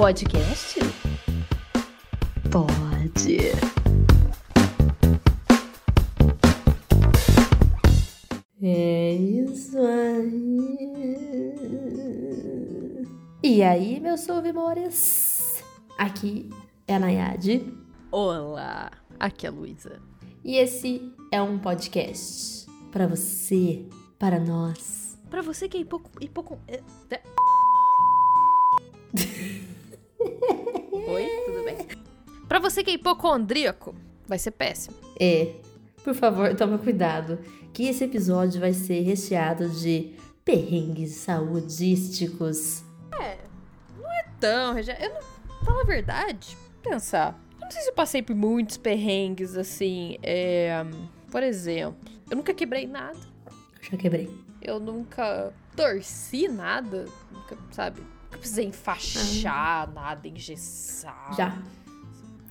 podcast? Pode. É isso aí. E aí, meus souvimores? Aqui é a Nayade. Olá, aqui é a Luísa. E esse é um podcast para você, para nós. Para você que é hipoco... hipoco... é- é- Oi, tudo bem? Pra você que é hipocondríaco, vai ser péssimo. É, por favor, tome cuidado, que esse episódio vai ser recheado de perrengues saudísticos. Então, Regia, eu não... Fala a verdade, pensar. Eu não sei se eu passei por muitos perrengues, assim, é... Por exemplo, eu nunca quebrei nada. Já quebrei. Eu nunca torci nada. Nunca, sabe? Nunca precisei enfaixar nada, engessar. Já.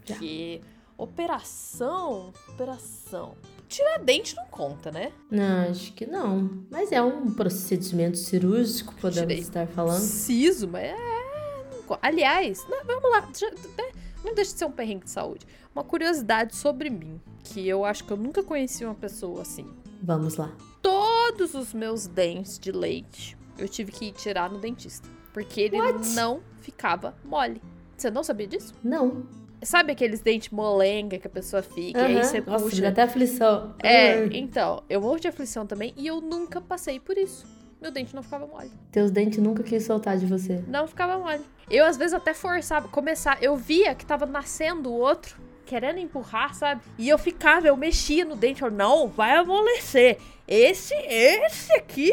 já. Porque operação, operação. Tirar dente não conta, né? Não, acho que não. Mas é um procedimento cirúrgico, podemos Tirei. estar falando. Preciso, mas é. Aliás, não, vamos lá. já- né, não deixa de ser um perrengue de saúde. Uma curiosidade sobre mim, que eu acho que eu nunca conheci uma pessoa assim. Vamos lá. Todos os meus dentes de leite eu tive que ir tirar no dentista. Porque ele What? não ficava mole. Você não sabia disso? Não. Sabe aqueles dentes molenga que a pessoa fica? E aí você Nossa, puxa. dá até aflição. É, então, eu morro de aflição também e eu nunca passei por isso. Meu dente não ficava mole. Teus dentes nunca quis soltar de você. Não ficava mole. Eu, às vezes, até forçava, começar. Eu via que tava nascendo o outro, querendo empurrar, sabe? E eu ficava, eu mexia no dente, eu, não, vai amolecer. Esse, esse aqui,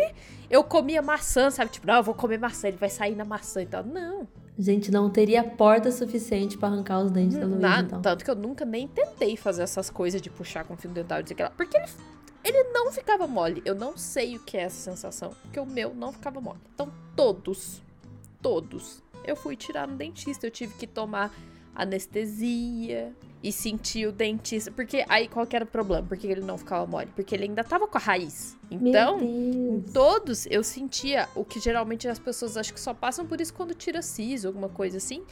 eu comia maçã, sabe? Tipo, não, eu vou comer maçã, ele vai sair na maçã e tal. Não, Gente, não teria porta suficiente pra arrancar os dentes da Luísa, nada. então. Tanto que eu nunca nem tentei fazer essas coisas de puxar com fio dental e dizer que lá. Porque ele, ele não ficava mole. Eu não sei o que é essa sensação. Porque o meu não ficava mole. Então, todos, todos, eu fui tirar no dentista. Eu tive que tomar anestesia e sentir o dentista. Porque aí qual que era o problema? Por que ele não ficava mole? Porque ele ainda tava com a raiz. Então. Em todos eu sentia o que geralmente as pessoas acho que só passam por isso quando tira siso, alguma coisa assim.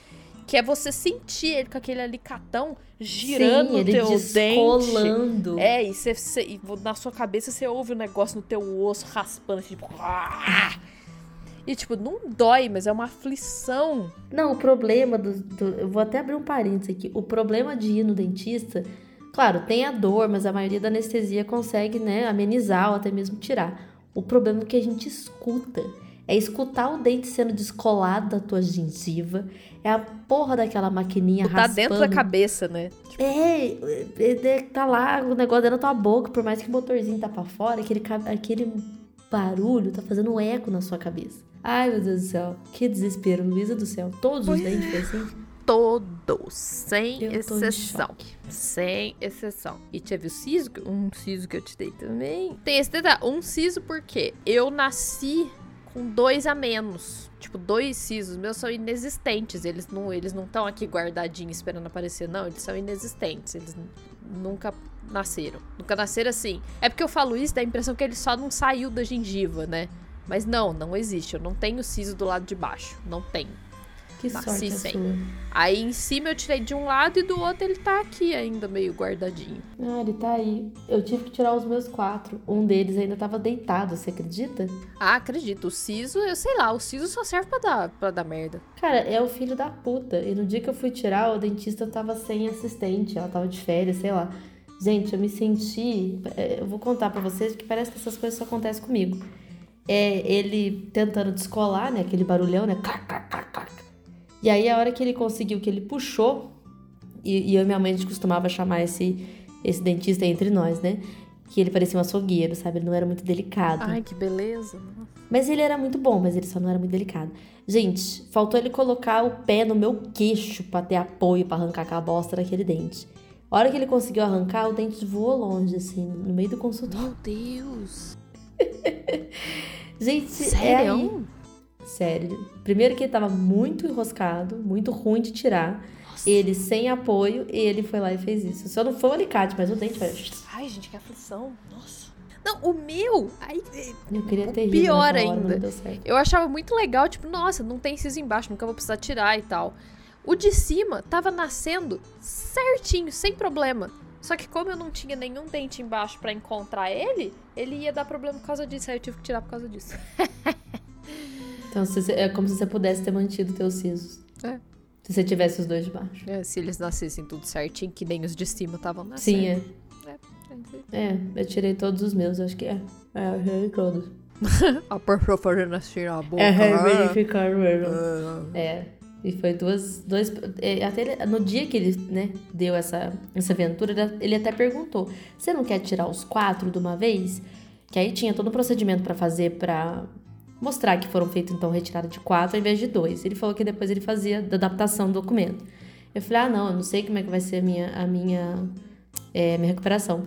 Que é você sentir ele com aquele alicatão girando Sim, ele teu dente. descolando. É, e, você, você- e na sua cabeça você ouve um negócio no teu osso raspando, assim, tipo. "Ah!" E tipo, não dói, mas é uma aflição. Não, o problema do, do- Eu vou até abrir um parênteses aqui. O problema de ir no dentista, claro, tem a dor, mas a maioria da anestesia consegue, né, amenizar ou até mesmo tirar. O problema é que a gente escuta. É escutar o dente sendo descolado da tua gengiva. É a porra daquela maquininha Tá raspando. dentro da cabeça, né? É, é, tá lá o negócio dentro da tua boca, por mais que o motorzinho tá pra fora, aquele, aquele barulho tá fazendo um eco na sua cabeça. Ai, meu Deus do céu, que desespero, Luísa do céu. Todos os dentes foi assim? Todos, sem exceção. Sem exceção. E teve o siso, um siso que eu te dei também. Tem esse detalhe, um siso porque eu nasci com dois a menos. Tipo, dois sisos meus são inexistentes. Eles não eles não estão aqui guardadinhos esperando aparecer, não. Eles são inexistentes. Eles nunca nasceram. Nunca nasceram assim. É porque eu falo isso, dá a impressão que ele só não saiu da gengiva, né? Mas não, não existe. Eu não tenho siso do lado de baixo. Não tenho. Que Nasci sorte sem. Aí em cima eu tirei de um lado e do outro ele tá aqui ainda meio guardadinho. Ah, ele tá aí. Eu tive que tirar os meus quatro. Um deles ainda tava deitado, você acredita? Ah, acredito. O siso, eu sei lá, o siso só serve pra dar, pra dar merda. Cara, é o filho da puta. E no dia que eu fui tirar, o dentista tava sem assistente. Ela tava de férias, sei lá. Gente, eu me senti. é, Eu vou contar pra vocês que parece que essas coisas só acontecem comigo. É ele tentando descolar, né? Aquele barulhão, né? E aí, a hora que ele conseguiu, que ele puxou. E, e eu e minha mãe, a gente costumava chamar esse, esse dentista entre nós, né? Que ele parecia um açougueiro, sabe? Ele não era muito delicado. Ai, que beleza. Mas ele era muito bom, mas ele só não era muito delicado. Gente, faltou ele colocar o pé no meu queixo pra ter apoio pra arrancar aquela bosta daquele dente. A hora que ele conseguiu arrancar, o dente voou longe, assim, no meio do consultório. Meu Deus. Gente, é. Sério? Sério. Primeiro que ele tava muito enroscado, muito ruim de tirar. Nossa. Ele sem apoio, e ele foi lá e fez isso. Só não foi o alicate, mas o dente foi... Ai, gente, que aflição. Nossa. Não, o meu. Aí, Eu queria ter rido pior hora, ainda. eu achava muito legal, tipo, nossa, não tem siso embaixo, nunca vou precisar tirar e tal. O de cima tava nascendo certinho, sem problema. Só que como eu não tinha nenhum dente embaixo pra encontrar ele, ele ia dar problema por causa disso. Aí eu tive que tirar por causa disso. Então você- é como se você pudesse ter mantido teus sisos. É. Se você tivesse os dois de baixo. É, se eles nascessem tudo certinho, que nem os de cima estavam nascendo. Sim, é. é. É, eu tirei todos os meus, acho que é. É, eu tirei todos. A pessoa fazendo assim na boca. É, verificar mesmo. Ah. É. E foi duas. Dois, é, até ele- no dia que ele né, deu essa, essa aventura, ele- até perguntou: Você não quer tirar os quatro de uma vez? Que aí tinha todo um procedimento pra fazer pra mostrar que foram feitos então retirada de quatro ao invés de dois. Ele falou que depois ele fazia da adaptação do documento. Eu falei: Ah, não, eu não sei como é que vai ser a minha, a minha, é, minha recuperação.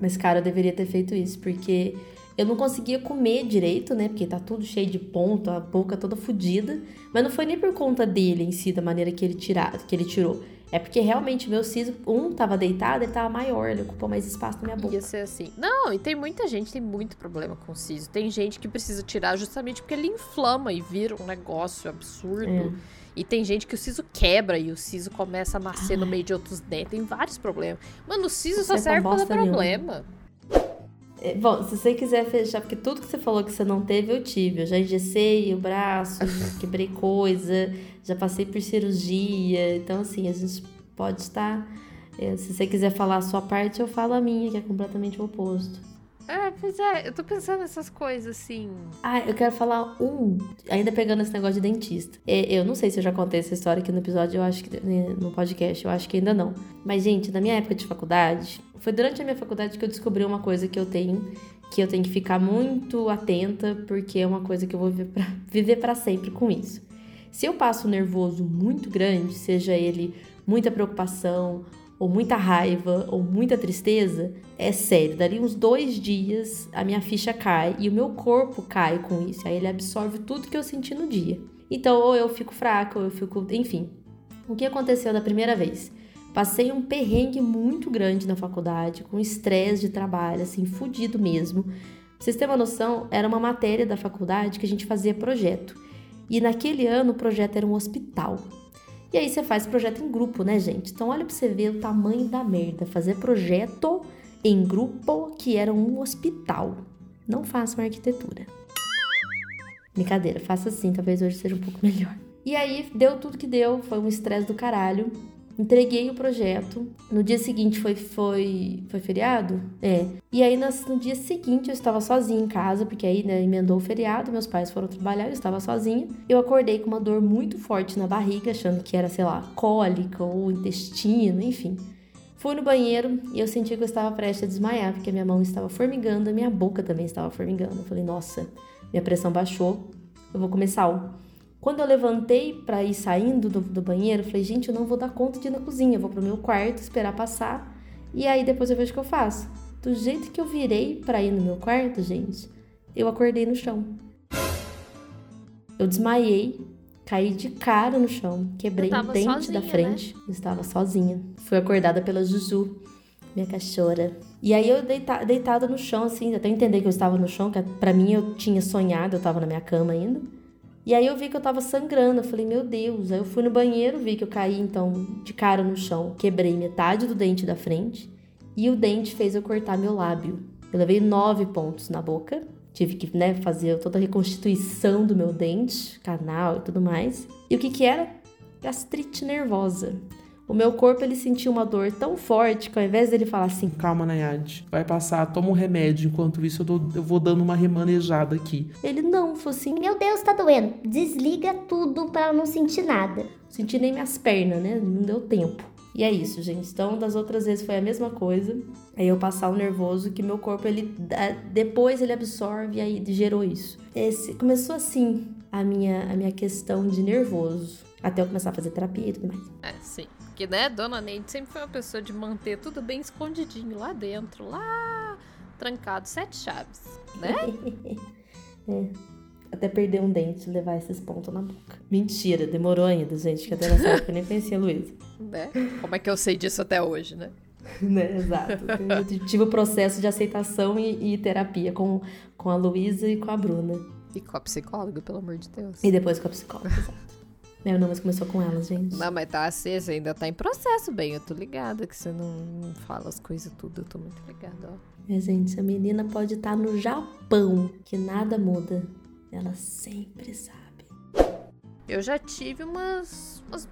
Mas, cara, eu deveria ter feito isso, porque eu não conseguia comer direito, né? Porque tá tudo cheio de ponto, a boca toda fodida. Mas não foi nem por conta dele em si, da maneira que ele, tirar, que ele tirou. É porque realmente meu siso, um tava deitado, ele tava maior, ele ocupou mais espaço na minha boca. Ia ser assim. Não, e tem muita gente tem muito problema com o siso. Tem gente que precisa tirar justamente porque ele inflama e vira um negócio absurdo. É. E tem gente que o siso quebra e o siso começa a nascer no meio de outros dentes. Tem vários problemas. Mano, o siso só Não serve pra nenhuma. É, Bom, se você quiser fechar, porque tudo que você falou que você não teve, eu tive. Eu já engessei o braço, quebrei coisa, já passei por cirurgia. Então, assim, a gente pode estar. é, se você quiser falar a sua parte, eu falo a minha, que é completamente o oposto. É, pois é, eu tô pensando nessas coisas assim. Ah, eu quero falar um, ainda pegando esse negócio de dentista. É, eu não sei se eu já contei essa história aqui no episódio, eu acho que né, no podcast, eu acho que ainda não. Mas, gente, na minha época de faculdade, foi durante a minha faculdade que eu descobri uma coisa que eu tenho, que eu tenho que ficar muito atenta, porque é uma coisa que eu vou viver pra, viver pra sempre com isso. Se eu passo um nervoso muito grande, seja ele muita preocupação, ou muita raiva, ou muita tristeza, é sério, dali uns dois dias a minha ficha cai e o meu corpo cai com isso. Aí ele absorve tudo que eu senti no dia. Então, ou eu fico fraca, ou eu fico. Enfim. O que aconteceu da primeira vez? Passei um perrengue muito grande na faculdade, com estresse de trabalho, assim, fudido mesmo. Pra vocês terem uma noção, era uma matéria da faculdade que a gente fazia projeto. E naquele ano o projeto era um hospital. E aí você faz projeto em grupo, né, gente? Então olha pra você ver o tamanho da merda. Fazer projeto em grupo que era um hospital. Não façam arquitetura. Brincadeira, faça assim, talvez hoje seja um pouco melhor. E aí deu tudo que deu, foi um estresse do caralho. Entreguei o projeto. No dia seguinte foi foi foi feriado? É. E aí nas- no dia seguinte eu estava sozinha em casa, porque aí né, emendou o feriado, meus pais foram trabalhar, eu estava sozinha. Eu acordei com uma dor muito forte na barriga, achando que era, sei lá, cólica ou intestino, enfim. Fui no banheiro e eu senti que eu estava prestes a desmaiar, porque a minha mão estava formigando, a minha boca também estava formigando. Eu falei, nossa, minha pressão baixou, eu vou comer sal. Quando eu levantei para ir saindo do, do banheiro, eu falei, gente, eu não vou dar conta de ir na cozinha, eu vou pro meu quarto, esperar passar, e aí depois eu vejo o que eu faço. Do jeito que eu virei para ir no meu quarto, gente, eu acordei no chão. Eu desmaiei, caí de cara no chão, quebrei tava dente sozinha, da né? frente. Eu estava sozinha. Fui acordada pela Juju, minha cachorra. E aí eu deita, deitada no chão, assim, até entender que eu estava no chão, que pra mim eu tinha sonhado, eu tava na minha cama ainda. E aí eu vi que eu tava sangrando, eu falei, meu Deus. Aí eu fui no banheiro, vi que eu caí, então, de cara no chão, quebrei metade do dente da frente. E o dente fez eu cortar meu lábio. Eu levei nove pontos na boca. Tive que, né, fazer toda a reconstituição do meu dente, canal e tudo mais. E o que que era? Gastrite nervosa. O meu corpo, ele sentiu uma dor tão forte que ao invés dele falar assim, Calma, Nayade. Vai passar, toma um remédio. Enquanto isso, eu, dou- eu vou dando uma remanejada aqui. ele não, falou assim, Meu Deus, tá doendo. Desliga tudo pra eu não sentir nada. senti nem minhas pernas, né? Não deu tempo. E é isso, gente. Então, das outras vezes foi a mesma coisa. Aí eu passar o nervoso que meu corpo ele depois ele absorve e aí gerou isso. Esse começou assim a minha a minha questão de nervoso, até eu começar a fazer terapia e tudo mais. É, sim. Porque, né, Dona Neide sempre foi uma pessoa de manter tudo bem escondidinho lá dentro, lá trancado, sete chaves, né? Até perder um dente e levar esses pontos na boca. Mentira, demorou ainda, gente, que até nessa época eu nem pensei Luísa. né? Como é que eu sei disso até hoje, né? né? Exato. Eu tive o processo de aceitação e, e terapia com, com a Luísa e com a Bruna. E com a psicóloga, pelo amor de Deus. E depois com a psicóloga, exato. Meu, não, mas começou com elas, gente. Não, mas tá você ainda tá em processo, bem. Eu tô ligada que você não fala as coisas tudo. Eu tô muito ligada, ó. É, gente, a menina pode estar no Japão, que nada muda. Ela sempre sabe. Eu já tive umas, umas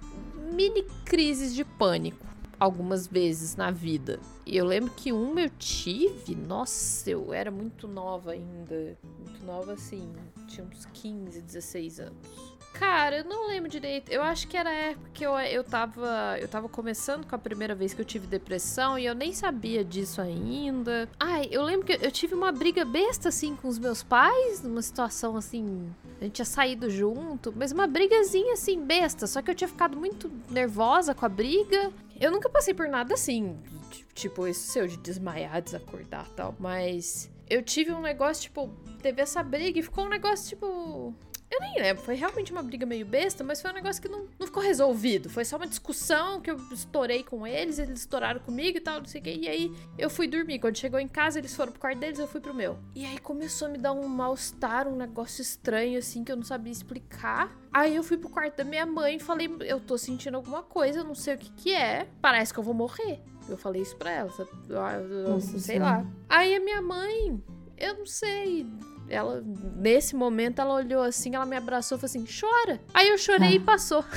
mini crises de pânico algumas vezes na vida. E eu lembro que uma eu tive, nossa, eu era muito nova ainda. Muito nova assim, tinha uns 15, 16 anos. Cara, eu não lembro direito. Eu acho que era a época que eu, eu, tava, eu tava começando com a primeira vez que eu tive depressão e eu nem sabia disso ainda. Ai, eu lembro que eu tive uma briga besta, assim, com os meus pais, numa situação assim. A gente tinha saído junto, mas uma brigazinha assim, besta. Só que eu tinha ficado muito nervosa com a briga. Eu nunca passei por nada assim, tipo, isso seu de desmaiar, desacordar tal, mas eu tive um negócio, tipo, teve essa briga e ficou um negócio, tipo. Eu nem lembro, foi realmente uma briga meio besta, mas foi um negócio que não, não ficou resolvido. Foi só uma discussão que eu estourei com eles, eles estouraram comigo e tal, não sei o quê. E aí eu fui dormir. Quando chegou em casa, eles foram pro quarto deles, eu fui pro meu. E aí começou a me dar um mal-estar, um negócio estranho, assim, que eu não sabia explicar. Aí eu fui pro quarto da minha mãe e falei: Eu tô sentindo alguma coisa, eu não sei o que que é. Parece que eu vou morrer. Eu falei isso pra ela, Nossa, sei lá. Aí a minha mãe, eu não sei ela, nesse momento, ela olhou assim, ela me abraçou e falou assim: chora. Aí eu chorei ah. e passou.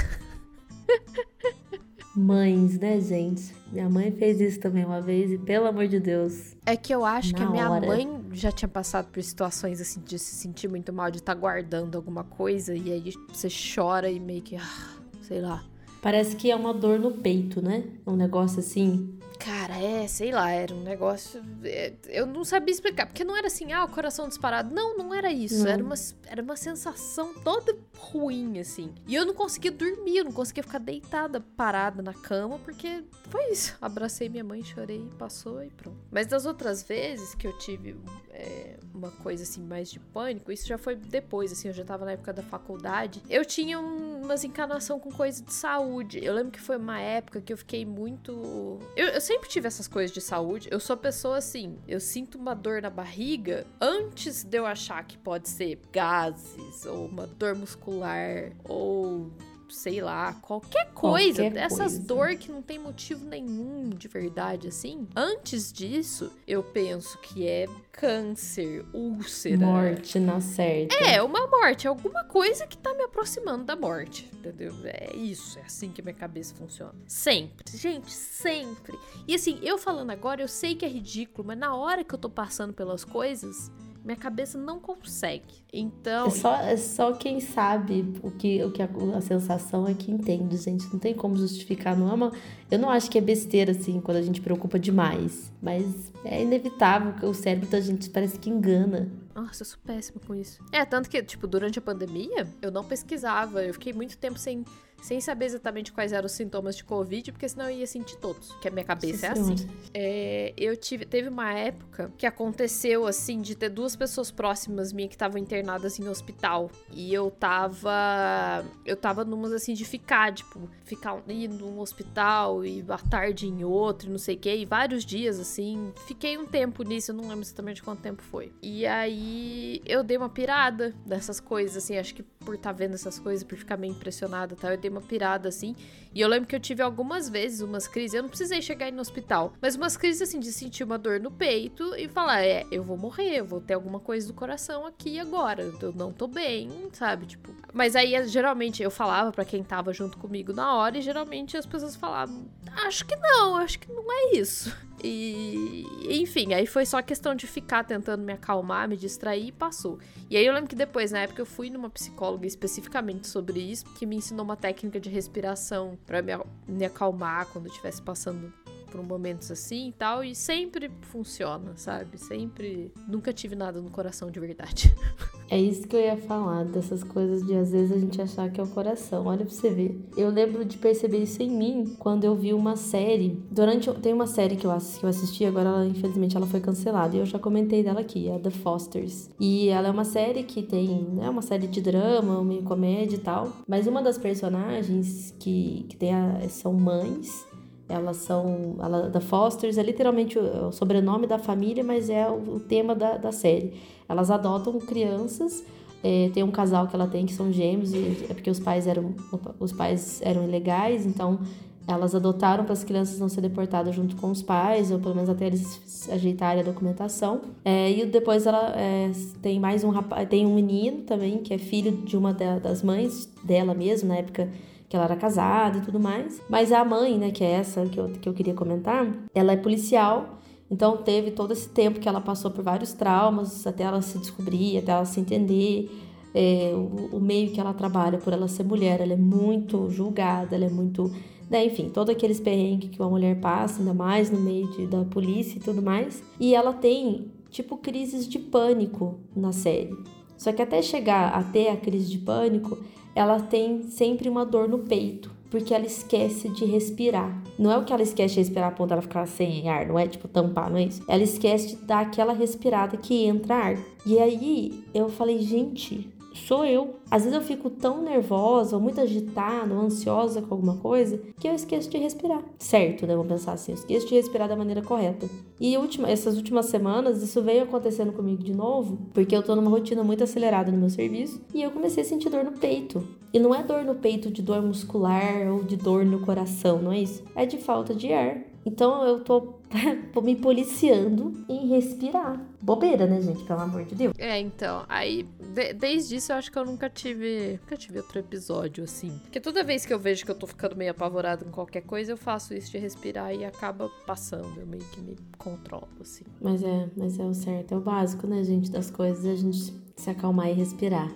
Mães, né, gente? Minha mãe fez isso também uma vez e, pelo amor de Deus. É que eu acho que a minha hora. mãe já tinha passado por situações assim de se sentir muito mal, de estar tá guardando alguma coisa e aí você chora e meio que. Ah, sei lá. Parece que é uma dor no peito, né? Um negócio assim. Cara, é, sei lá, era um negócio. É, eu não sabia explicar, porque não era assim, ah, o coração disparado. Não, não era isso. Não. Era, uma, era uma sensação toda ruim, assim. E eu não conseguia dormir, eu não conseguia ficar deitada, parada na cama, porque foi isso. Abracei minha mãe, chorei, passou e pronto. Mas das outras vezes que eu tive é, uma coisa assim, mais de pânico, isso já foi depois, assim, eu já tava na época da faculdade. Eu tinha um, umas encarnação com coisa de saúde. Eu lembro que foi uma época que eu fiquei muito. Eu, eu sempre tive essas coisas de saúde. Eu sou pessoa assim, eu sinto uma dor na barriga antes de eu achar que pode ser gases ou uma dor muscular ou sei lá, qualquer coisa, qualquer essas coisa. dor que não tem motivo nenhum de verdade assim. Antes disso, eu penso que é câncer, úlcera. Morte na certa. É, uma morte, alguma coisa que tá me aproximando da morte, entendeu? É isso, é assim que minha cabeça funciona. Sempre, gente, sempre. E assim, eu falando agora, eu sei que é ridículo, mas na hora que eu tô passando pelas coisas, minha cabeça não consegue. Então. É só, é só quem sabe o que, o que a, a, sensação é que entende, gente. Não tem como justificar. Não é uma, eu não acho que é besteira, assim, quando a gente preocupa demais. Mas é inevitável que o cérebro da gente parece que engana. Nossa, eu sou péssima com isso. É, tanto que, tipo, durante a pandemia, eu não pesquisava. Eu fiquei muito tempo sem sem saber exatamente quais eram os sintomas de Covid, porque senão eu ia sentir todos, que a minha cabeça Sim, é assim. É, eu tive, teve uma época que aconteceu, assim, de ter duas pessoas próximas minha que estavam internadas em hospital, e eu tava, eu tava numas, assim, de ficar, tipo, ficar ir num hospital e à tarde em outro, não sei o que, e vários dias, assim, fiquei um tempo nisso, eu não lembro exatamente quanto tempo foi. E aí, eu dei uma pirada dessas coisas, assim, acho que por estar tá vendo essas coisas, por ficar meio impressionada e tal, eu dei uma pirada assim. E eu lembro que eu tive algumas vezes umas crises, eu não precisei chegar no hospital, mas umas crises assim de sentir uma dor no peito e falar: é, eu vou morrer, eu vou ter alguma coisa do coração aqui agora, eu não tô bem, sabe? Tipo. Mas aí geralmente eu falava para quem tava junto comigo na hora e geralmente as pessoas falavam: acho que não, acho que não é isso. E, enfim, aí foi só questão de ficar tentando me acalmar, me distrair e passou. E aí eu lembro que depois, na época, eu fui numa psicóloga especificamente sobre isso, que me ensinou uma técnica de respiração para me, acalmar quando eu estivesse passando por momentos assim e tal, e sempre funciona, sabe? Sempre. Nunca tive nada no coração de verdade. É isso que eu ia falar, dessas coisas de às vezes a gente achar que é o coração. Olha pra você ver. Eu lembro de perceber isso em mim quando eu vi uma série. Durante. Tem uma série que eu, assisti, agora ela, infelizmente ela foi cancelada. E eu já comentei dela aqui, é The Fosters. E ela é uma série que tem. né uma série de drama, meio comédia e tal. Mas uma das personagens que, que tem a, são mães Elas são. Ela, da Fosters é literalmente o, o sobrenome da família, mas é o, o tema da, da série. Elas adotam crianças. É, tem um casal que ela tem que são gêmeos, e é porque os pais eram, os pais eram ilegais, então elas adotaram para as crianças não serem deportadas junto com os pais, ou pelo menos até eles ajeitarem a documentação. É, e depois ela é, tem mais um rapaz, tem um menino também, que é filho de uma das mães dela mesmo, na época que ela era casada e tudo mais. Mas a mãe, né, que é essa que eu, que eu queria comentar, ela é policial. Então teve todo esse tempo que ela passou por vários traumas até ela se descobrir, até ela se entender. É, o, o, meio que ela trabalha por ela ser mulher, ela é muito julgada, ela é muito. Né, enfim, todos aqueles perrengues que uma mulher passa, ainda mais no meio de, da polícia e tudo mais. E ela tem, tipo, crises de pânico na série. Só que até chegar até a crise de pânico, ela tem sempre uma dor no peito, porque ela esquece de respirar. Não é o que ela esquece de respirar a ponto ela ficar sem ar, não é tipo tampar, não é isso. Ela esquece de dar aquela respirada que entra ar. E aí eu falei, gente, sou eu. Às vezes eu fico tão nervosa, ou muito agitada, ou ansiosa com alguma coisa, que eu esqueço de respirar. Certo, né? Vamos pensar assim, eu esqueço de respirar da maneira correta. E última, essas últimas semanas, isso veio acontecendo comigo de novo, porque eu tô numa rotina muito acelerada no meu serviço, e eu comecei a sentir dor no peito. E não é dor no peito de dor muscular ou de dor no coração, não é isso? É de falta de ar. Então eu tô me policiando em respirar. Bobeira, né, gente? Pelo amor de Deus. É, então, aí, de, desde isso eu acho que eu nunca tive. Nunca tive outro episódio assim. Porque toda vez que eu vejo que eu tô ficando meio apavorado com qualquer coisa, eu faço isso de respirar e acaba passando. Eu meio que me controlo, assim. Mas é, mas é o certo, é o básico, né, gente, das coisas, a gente se acalmar e respirar.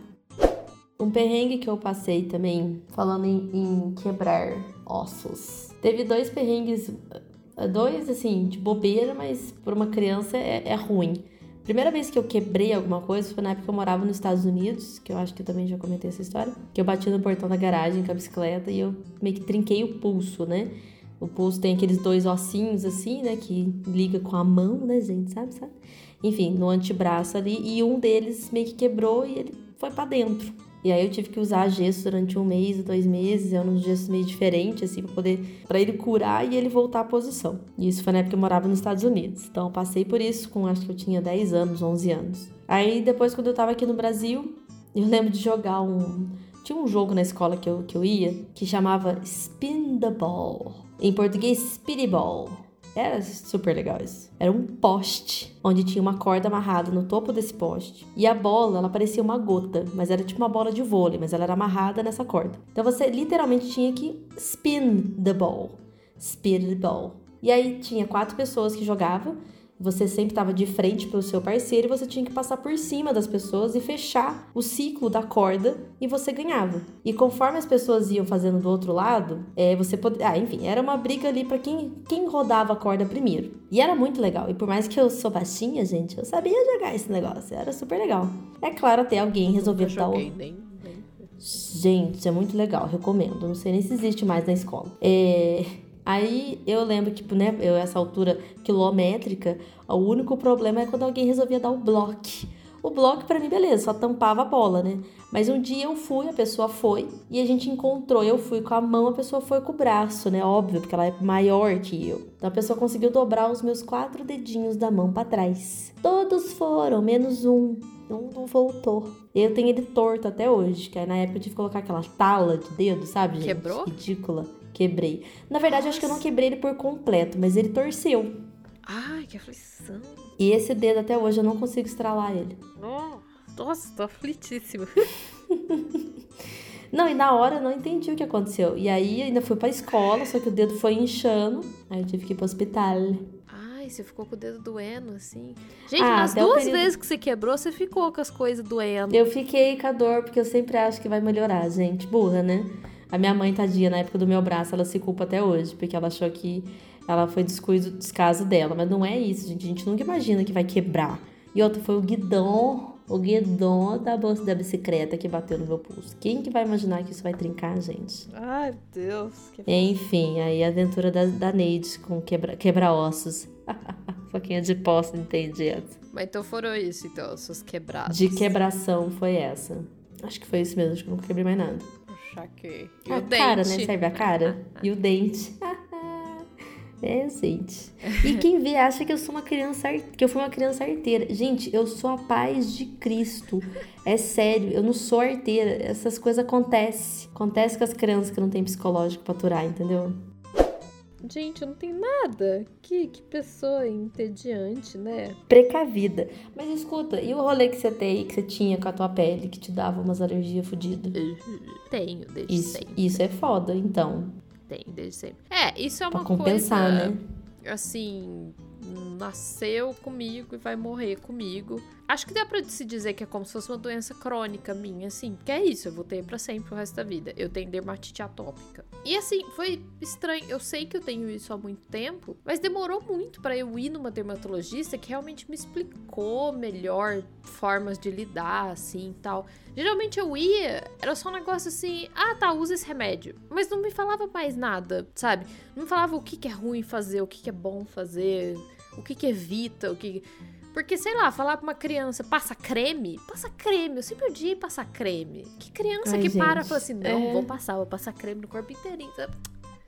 Um perrengue que eu passei também, falando em, em quebrar ossos. Teve dois perrengues é dois, assim, de bobeira, mas por uma criança é, é ruim. Primeira vez que eu quebrei alguma coisa foi na época que eu morava nos Estados Unidos, que eu acho que eu também já comentei essa história. Que eu bati no portão da garagem com a bicicleta e eu meio que trinquei o pulso, né? O pulso tem aqueles dois ossinhos assim, né? Que liga com a mão, né, gente? Sabe, sabe? Enfim, no antebraço ali. E um deles meio que quebrou e ele foi para dentro. E aí eu tive que usar gesso durante um mês, dois meses, é um gesso meio diferente, assim, pra poder. para ele curar e ele voltar à posição. E isso foi na época que eu morava nos Estados Unidos. Então eu passei por isso com acho que eu tinha 10 anos, 11 anos. Aí depois, quando eu tava aqui no Brasil, eu lembro de jogar um. Tinha um jogo na escola que eu, que eu ia que chamava Spin the Ball. Em português, Speedy Ball. Era super legal isso. Era um poste onde tinha uma corda amarrada no topo desse poste. E a bola, ela parecia uma gota, mas era tipo uma bola de vôlei, mas ela era amarrada nessa corda. Então você literalmente tinha que spin the ball. Spin the ball. E aí tinha quatro pessoas que jogavam você sempre estava de frente para o seu parceiro e você tinha que passar por cima das pessoas e fechar o ciclo da corda e você ganhava. E conforme as pessoas iam fazendo do outro lado, é, você podia. Ah, enfim, era uma briga ali para quem, quem rodava a corda primeiro. E era muito legal. E por mais que eu sou baixinha, gente, eu sabia jogar esse negócio. Era super legal. É claro, até alguém resolver dar o. Nem, Gente, é muito legal, recomendo. Não sei nem se existe mais na escola. É. Aí eu lembro que, né, eu essa altura quilométrica, o único problema é quando alguém resolvia dar o bloco. O bloco para mim, beleza, só tampava a bola, né? Mas um dia eu fui, a pessoa foi e a gente encontrou. Eu fui com a mão, a pessoa foi com o braço, né? Óbvio, porque ela é maior que eu. Então a pessoa conseguiu dobrar os meus quatro dedinhos da mão para trás. Todos foram, menos um. Um não voltou. Eu tenho ele torto até hoje, que aí na época eu tive que colocar aquela tala de dedo, sabe, gente? Quebrou? Ridícula quebrei. Na verdade, Nossa. acho que eu não quebrei ele por completo, mas ele torceu. Ai, que aflição. E esse dedo até hoje eu não consigo estralar ele. Nossa, tô aflitíssimo. não, e na hora eu não entendi o que aconteceu. E aí ainda fui pra escola, só que o dedo foi inchando. Aí eu tive que ir pro hospital. Ai, você ficou com o dedo doendo, assim. Gente, ah, nas duas período... vezes que você quebrou, você ficou com as coisas doendo. Eu fiquei com a dor, porque eu sempre acho que vai melhorar, gente. Burra, né? A minha mãe, tadinha, na época do meu braço, ela se culpa até hoje, porque ela achou que ela foi descuido, descaso dela. Mas não é isso, gente. A gente nunca imagina que vai quebrar. E outra foi o guidão, o guidão da bolsa da bicicleta que bateu no meu pulso. Quem que vai imaginar que isso vai trincar, gente? Ai, Deus. Que... Enfim, aí a aventura da, da Neide com quebra, quebra-ossos. Foquinha de posse, entendi. Mas então foram isso, então, suas quebradas. De quebração foi essa. Acho que foi isso mesmo, acho que eu nunca quebrei mais nada. Saquei. E a cara, né? Serve a cara? e o dente. É, gente. E quem vê acha que eu sou uma criança, que eu fui uma criança arteira. Gente, eu sou a paz de Cristo. É sério, eu não sou arteira. Essas coisas acontecem. Acontece com as crianças que não tem psicológico pra aturar, entendeu? Gente, eu não tenho nada. Que, que pessoa entediante, né? Precavida. Mas escuta, e o rolê que você tem, que você tinha com a tua pele, que te dava umas alergias fodidas? Tenho, desde Isso, sempre. isso é foda, então. Tenho, desde sempre. É, isso é Pra uma compensar, coisa... né? assim, nasceu comigo e vai morrer comigo. Acho que dá pra se dizer que é como se fosse uma doença crônica minha, assim. Que é isso, eu vou ter pra sempre o resto da vida. Eu tenho dermatite atópica. E assim, foi estranho. Eu sei que eu tenho isso há muito tempo, mas demorou muito pra eu ir numa dermatologista que realmente me explicou melhor formas de lidar, assim, e tal. Geralmente eu ia, era só um negócio assim, ah tá, usa esse remédio. Mas não me falava mais nada, sabe? Não me falava o que, que é ruim fazer, o que, que é bom fazer, o que, que evita, o que. Porque, sei lá, falar pra uma criança, passa creme? Passa creme, eu sempre odiei passar creme. Que criança Ai, que para e gente, fala assim, não, é. vou passar, vou passar creme no corpo inteirinho.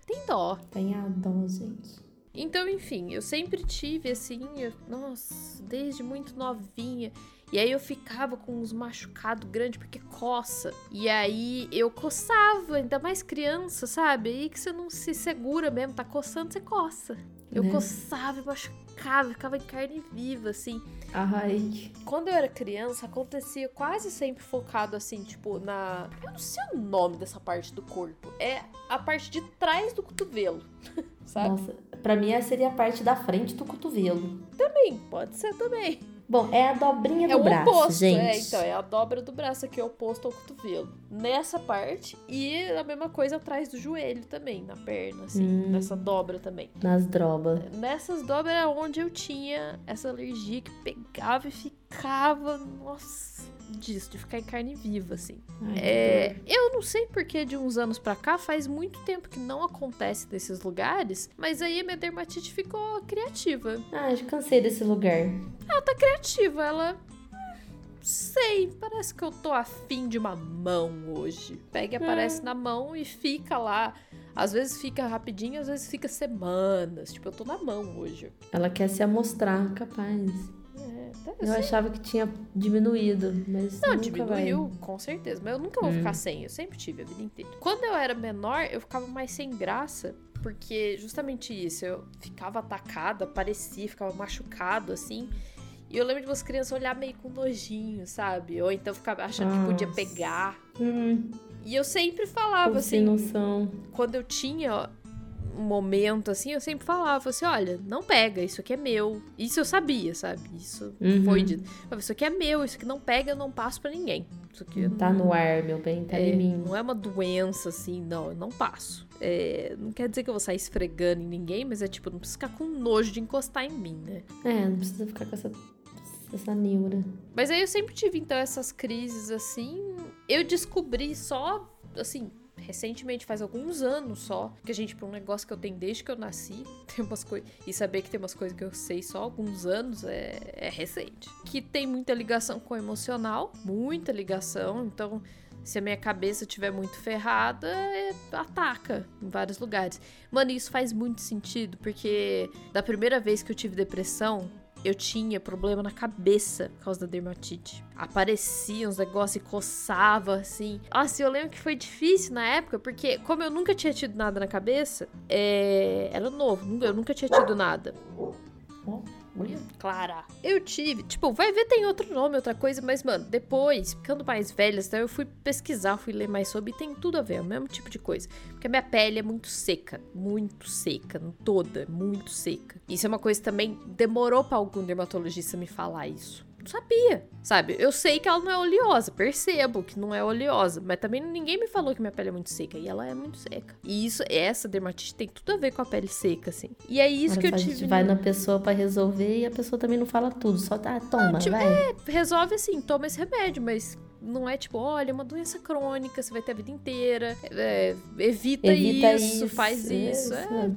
Tem dó. Tem a dó, gente. Então, enfim, eu sempre tive assim, eu- nossa, desde muito novinha. E aí eu ficava com uns machucados grandes porque coça. E aí eu coçava, ainda mais criança, sabe? Aí que você não se segura mesmo, tá coçando, você coça. Eu Né? coçava e machucava, ficava em carne viva, assim. Ai, Quando eu era criança, acontecia quase sempre focado assim, tipo, na. Eu não sei o nome dessa parte do corpo. É a parte de trás do cotovelo. Sabe? nossa. Pra mim, essa seria a parte da frente do cotovelo. Também, pode ser também. Bom, é a dobrinha É do o braço, oposto, gente. é, então, é a dobra do braço aqui, oposto ao cotovelo. Nessa parte, e a mesma coisa atrás do joelho também, na perna, assim, Hum. nessa dobra também. Nas drobas. Nessas dobras era onde eu tinha essa alergia que pegava e ficava, nossa, disso, de ficar em carne viva, assim. Ai, É, eu não sei porque de uns anos pra cá faz muito tempo que não acontece nesses lugares, mas aí a minha dermatite ficou criativa. Ah, já cansei desse lugar. tá criativa, ela. hum, Sei, parece que eu tô afim de uma mão hoje. Pega e aparece na mão e fica lá. Às vezes fica rapidinho, às vezes fica semanas. Tipo, eu tô na mão hoje. Ela quer se amostrar, capaz. Deve Eu ser. achava que tinha diminuído, mas Não, nunca diminuiu, vai. com certeza. Mas eu nunca vou Hum. ficar sem. Eu sempre tive a vida inteira. Quando eu era menor, eu ficava mais sem graça. Porque justamente isso, eu ficava atacada, parecia, ficava machucado, assim. E eu lembro de umas crianças olhar meio com nojinho, sabe? Ou então ficava achando que podia Nossa. pegar. Hum, E eu sempre falava sem assim, noção. quando eu tinha momento assim, eu sempre falava assim, olha, não pega, isso aqui é meu. Isso eu sabia, sabe? Isso Uhum. foi dito. Falava, Isso aqui é meu, isso aqui não pega, eu não passo pra ninguém. Isso aqui Tá no ar, meu bem, tá é, em mim. não é uma doença assim, não, eu não passo. É, não quer dizer que eu vou sair esfregando em ninguém, mas é tipo, não precisa ficar com nojo de encostar em mim, né? É, não precisa ficar com essa, essa neura. Mas aí eu sempre tive, então, essas crises assim. Eu descobri só, assim, recentemente, faz alguns anos só, que a gente, pra um negócio que eu tenho desde que eu nasci, tem umas coisas. E saber que tem umas coisas que eu sei só há alguns anos é, é recente. Que tem muita ligação com o emocional, muita ligação, então. Se a minha cabeça estiver muito ferrada, é- ataca em vários lugares. Mano, isso faz muito sentido, porque da primeira vez que eu tive depressão, eu tinha problema na cabeça por causa da dermatite. Aparecia uns negócios e coçava, assim. Nossa, eu lembro que foi difícil na época, porque como eu nunca tinha tido nada na cabeça, é... era novo, eu nunca tinha tido nada. Olha. Clara. Eu tive, tipo, vai ver tem outro nome, outra coisa, mas, mano, depois, ficando mais velha, então eu fui pesquisar, fui ler mais sobre e tem tudo a ver, é o mesmo tipo de coisa. Porque a minha pele é muito seca, muito seca, toda, muito seca. Isso é uma coisa que também demorou pra algum dermatologista me falar isso. Não sabia, sabe? Eu sei que ela não é oleosa, percebo que não é oleosa, mas também ninguém me falou que minha pele é muito seca e ela é muito seca. E isso, essa dermatite tem tudo a ver com a pele seca, assim. E é isso que eu a tive. gente vai na pessoa pra resolver e a pessoa também não fala tudo, só tá, toma, tipo, vai. resolve assim, toma esse remédio, mas não é tipo, olha, é uma doença crônica, você vai ter a vida inteira, é, evita, Evita isso, isso, faz isso. É,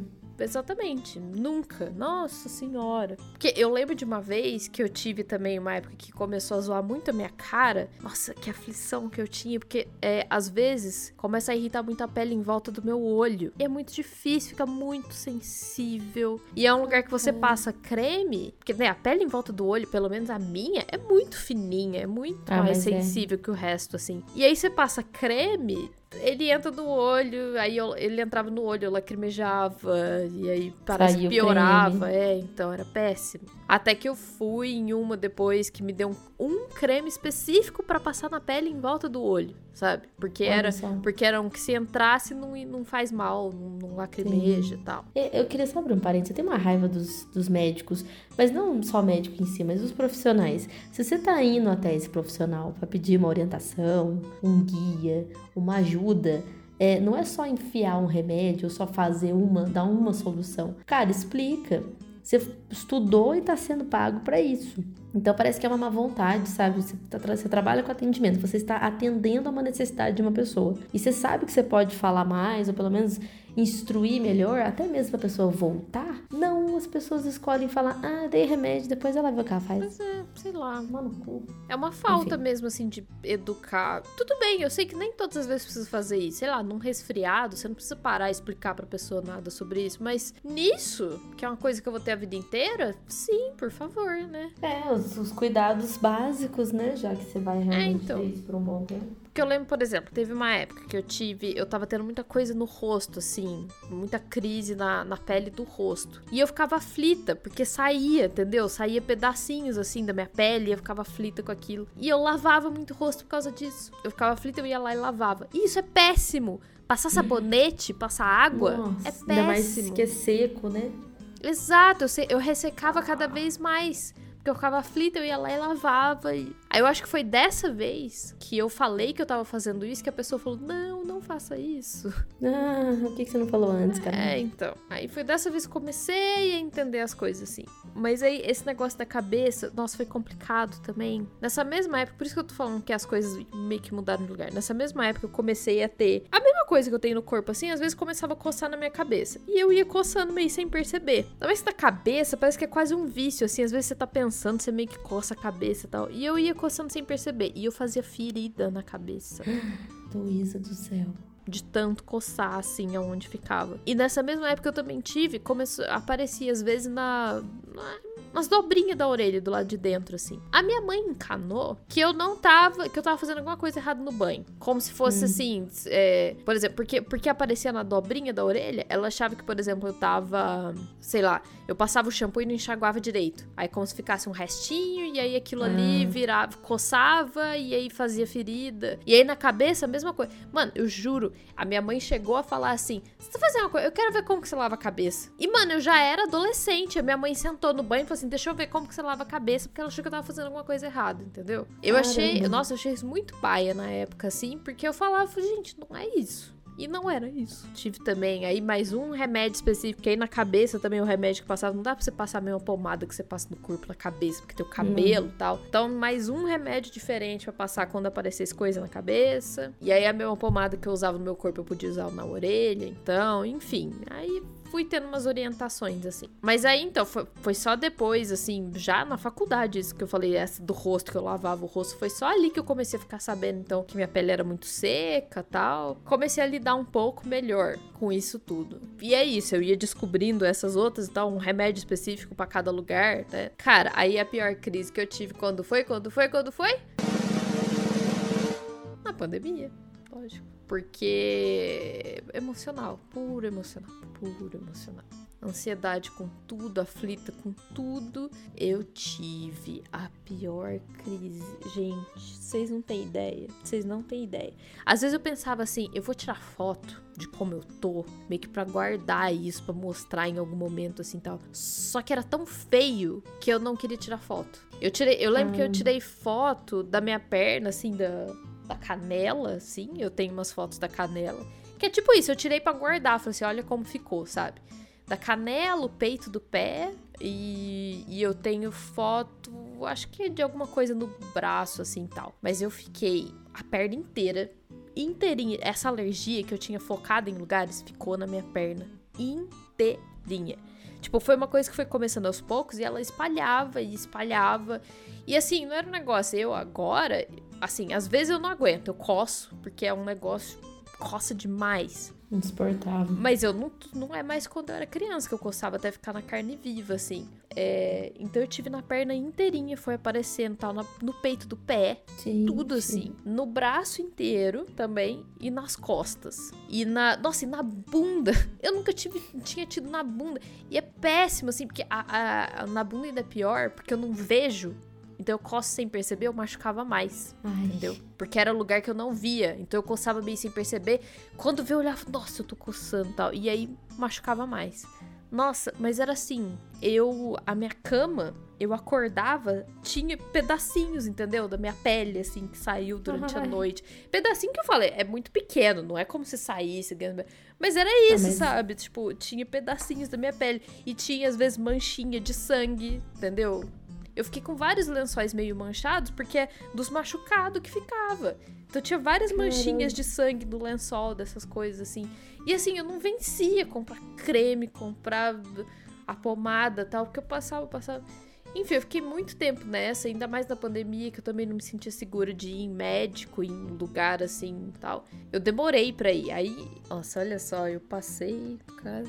exatamente. Nunca. Nossa senhora. Porque eu lembro de uma vez que eu tive também uma época que começou a zoar muito a minha cara. Nossa, que aflição que eu tinha. Porque é, às vezes começa a irritar muito a pele em volta do meu olho. E é muito difícil, fica muito sensível. E é um lugar que você passa creme. Porque né, a pele em volta do olho, pelo menos a minha, é muito fininha. É muito Ah, mais é. sensível que o resto, assim. E aí você passa creme, ele entra no olho, aí eu- ele entrava no olho, eu lacrimejava, e aí parece que piorava. É, então era péssimo. Até que eu fui em uma depois que me deu um, um creme específico pra passar na pele em volta do olho, sabe? Porque Olha era, só. porque era um que se entrasse não, não faz mal, não, não lacrimeja e tal. Eu queria só abrir um parênteses. Eu tenho uma raiva dos, dos médicos, mas não só médico em si, mas os profissionais. Se você tá indo até esse profissional pra pedir uma orientação, um guia, uma ajuda, é, não é só enfiar um remédio ou só fazer uma, dar uma solução. Cara, explica. Você estudou e tá sendo pago pra isso. Então parece que é uma má vontade, sabe? Você, tá você trabalha com atendimento, você está atendendo a uma necessidade de uma pessoa. E você sabe que você pode falar mais, ou pelo menos instruir melhor, até mesmo pra pessoa voltar. Não, as pessoas escolhem falar, ah, dei remédio, depois ela vai ver o que ela faz. Mas é, sei lá. Mano, cu. É uma falta Enfim. mesmo, assim, de educar. Tudo bem, eu sei que nem todas as vezes precisa fazer isso. Sei lá, num resfriado, você não precisa parar e explicar pra pessoa nada sobre isso. Mas nisso, que é uma coisa que eu vou ter a vida inteira, sim, por favor, né? É, os, os cuidados básicos, né? Já que você vai realmente então. ter isso por um bom tempo. Porque eu lembro, por exemplo, teve uma época que eu tive. Eu tava tendo muita coisa no rosto, assim. Muita crise na, na pele do rosto. E eu ficava aflita, porque saía, entendeu? Saía pedacinhos, assim, da minha pele. Eu ficava aflita com aquilo. E eu lavava muito o rosto por causa disso. Eu ficava aflita, eu ia lá e lavava. E isso é péssimo. Passar sabonete, passar água, Nossa, é Ainda mais péssimo. que é seco, né? Exato, eu, se- eu ressecava cada vez mais. Porque eu ficava aflita, eu ia lá e lavava. E... Aí eu acho que foi dessa vez que eu falei que eu tava fazendo isso, que a pessoa falou: Não, não faça isso. Ah, o que, que você não falou antes, cara? É, então. Aí foi dessa vez que eu comecei a entender as coisas assim. Mas aí esse negócio da cabeça, nossa, foi complicado também. Nessa mesma época, por isso que eu tô falando que as coisas meio que mudaram de lugar. Nessa mesma época eu comecei a ter a mesma coisa que eu tenho no corpo, assim, às vezes começava a coçar na minha cabeça. E eu ia coçando meio sem perceber. Talvez na cabeça parece que é quase um vício, assim, às vezes você tá pensando, você meio que coça a cabeça e tal. E eu ia coçando sem perceber. E eu fazia ferida na cabeça Luísa do céu. De tanto coçar, assim, aonde ficava. E nessa mesma época eu também tive, começou, aparecia às vezes na, na- nas dobrinhas da orelha, do lado de dentro, assim. A minha mãe encanou que eu não tava, que eu tava fazendo alguma coisa errada no banho. Como se fosse assim, é, por exemplo, porque, porque aparecia na dobrinha da orelha, ela achava que, por exemplo, eu tava, sei lá, eu passava o shampoo e não enxaguava direito. Aí como se ficasse um restinho, e aí aquilo ali virava, coçava, e aí fazia ferida. E aí na cabeça, a mesma coisa. Mano, eu juro, a minha mãe chegou a falar assim: você tá fazendo uma coisa, eu quero ver como que você lava a cabeça. E, mano, eu já era adolescente. A minha mãe sentou no banho e falou assim: deixa eu ver como que você lava a cabeça, porque ela achou que eu tava fazendo alguma coisa errada, entendeu? Eu achei, Caramba. nossa, eu achei isso muito paia na época, assim, porque eu falava, gente, não é isso. E não era isso. Tive também aí mais um remédio específico, aí na cabeça também o remédio que passava. Não dá pra você passar a mesma pomada que você passa no corpo, na cabeça, porque tem o cabelo e tal. Então, mais um remédio diferente pra passar quando aparecesse coisa na cabeça. E aí a mesma pomada que eu usava no meu corpo eu podia usar na orelha. Então, enfim. Aí fui tendo umas orientações, assim. Mas aí, então, foi, foi só depois, assim, já na faculdade, isso que eu falei, essa do rosto, que eu lavava o rosto, foi só ali que eu comecei a ficar sabendo, então, que minha pele era muito seca tal. Comecei a lidar um pouco melhor com isso tudo. E é isso, eu ia descobrindo essas outras, então, um remédio específico pra cada lugar, né? Cara, aí a pior crise que eu tive, quando foi, quando foi, quando foi? Na pandemia, lógico. Porque emocional, puro emocional, puro emocional. Ansiedade com tudo, aflita com tudo. Eu tive a pior crise. Gente, vocês não têm ideia. Vocês não têm ideia. Às vezes eu pensava assim, eu vou tirar foto de como eu tô, meio que pra guardar isso, pra mostrar em algum momento assim tal. Só que era tão feio que eu não queria tirar foto. Eu tirei, eu lembro que eu tirei foto da minha perna assim da da canela, assim, eu tenho umas fotos da canela. Que é tipo isso, eu tirei pra guardar, falei assim, olha como ficou, sabe? Da canela, o peito do pé, e, e eu tenho foto, acho que de alguma coisa no braço, assim, tal. Mas eu fiquei a perna inteira, inteirinha, essa alergia que eu tinha focado em lugares, ficou na minha perna inteirinha. Tipo, foi uma coisa que foi começando aos poucos e ela espalhava e espalhava. E assim, não era um negócio, eu agora, assim, às vezes eu não aguento, eu coço, porque é um negócio coça demais. Insuportável. Mas eu não, não é mais quando eu era criança, que eu coçava até ficar na carne viva, assim. É, então eu tive na perna inteirinha, foi aparecendo tal, na- no peito do pé, Gente. tudo assim. No braço inteiro também e nas costas. E na. Nossa, e na bunda. Eu nunca tive, tinha tido na bunda. E é péssimo, assim, porque a, a- a- na bunda ainda é pior, porque eu não vejo. Então eu coço sem perceber, eu machucava mais. Ai. Entendeu? Porque era um lugar que eu não via. Então eu coçava bem sem perceber. Quando vê, eu olhava, nossa, eu tô coçando e tal. E aí machucava mais. Nossa, mas era assim. Eu. A minha cama, eu acordava, tinha pedacinhos, entendeu? Da minha pele, assim, que saiu durante a Ai. noite. Pedacinho que eu falei, é muito pequeno, não é como se saísse. Mas era isso, sabe? Tipo, tinha pedacinhos da minha pele. E tinha, às vezes, manchinha de sangue, entendeu? Eu fiquei com vários lençóis meio manchados porque é dos machucados que ficava. Então tinha várias manchinhas de sangue do lençol, dessas coisas assim. E assim, eu não vencia comprar creme, comprar a pomada e tal, porque eu passava, passava. Enfim, eu fiquei muito tempo nessa, ainda mais na pandemia, que eu também não me sentia segura de ir em médico, em lugar assim e tal. Eu demorei pra ir. Aí, nossa, olha só, eu passei, cara,